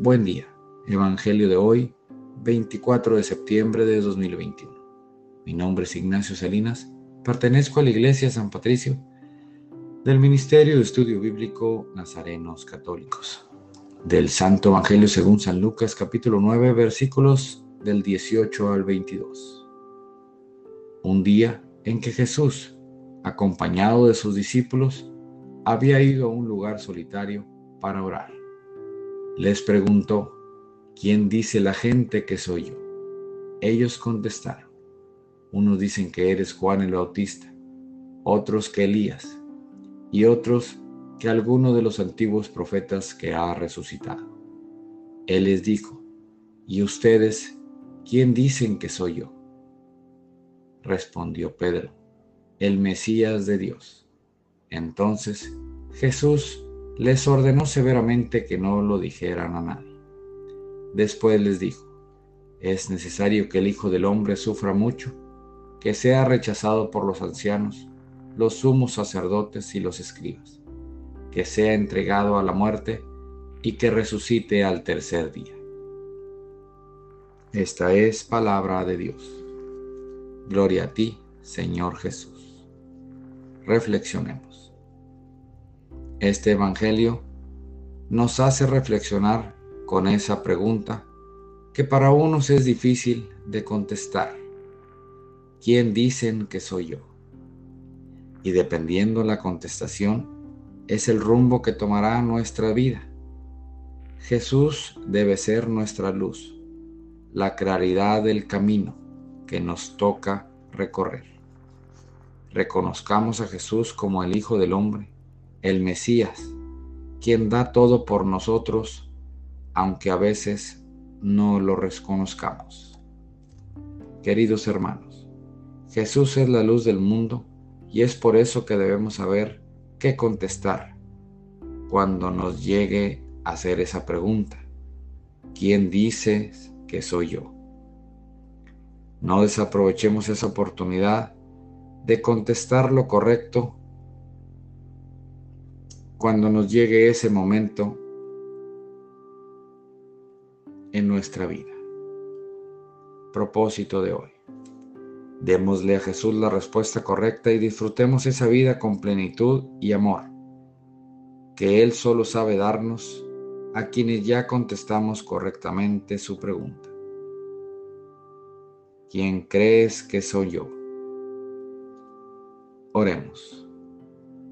Buen día. Evangelio de hoy, 24 de septiembre de 2021. Mi nombre es Ignacio Salinas. Pertenezco a la Iglesia San Patricio del Ministerio de Estudio Bíblico Nazarenos Católicos. Del Santo Evangelio según San Lucas capítulo 9 versículos del 18 al 22. Un día en que Jesús, acompañado de sus discípulos, había ido a un lugar solitario para orar les preguntó, ¿quién dice la gente que soy yo? Ellos contestaron, unos dicen que eres Juan el Bautista, otros que Elías, y otros que alguno de los antiguos profetas que ha resucitado. Él les dijo, ¿y ustedes quién dicen que soy yo? Respondió Pedro, el Mesías de Dios. Entonces Jesús les ordenó severamente que no lo dijeran a nadie. Después les dijo, es necesario que el Hijo del Hombre sufra mucho, que sea rechazado por los ancianos, los sumos sacerdotes y los escribas, que sea entregado a la muerte y que resucite al tercer día. Esta es palabra de Dios. Gloria a ti, Señor Jesús. Reflexionemos. Este Evangelio nos hace reflexionar con esa pregunta que para unos es difícil de contestar. ¿Quién dicen que soy yo? Y dependiendo la contestación, es el rumbo que tomará nuestra vida. Jesús debe ser nuestra luz, la claridad del camino que nos toca recorrer. Reconozcamos a Jesús como el Hijo del Hombre el Mesías, quien da todo por nosotros, aunque a veces no lo reconozcamos. Queridos hermanos, Jesús es la luz del mundo y es por eso que debemos saber qué contestar cuando nos llegue a hacer esa pregunta. ¿Quién dices que soy yo? No desaprovechemos esa oportunidad de contestar lo correcto cuando nos llegue ese momento en nuestra vida. Propósito de hoy. Démosle a Jesús la respuesta correcta y disfrutemos esa vida con plenitud y amor, que Él solo sabe darnos a quienes ya contestamos correctamente su pregunta. ¿Quién crees que soy yo? Oremos.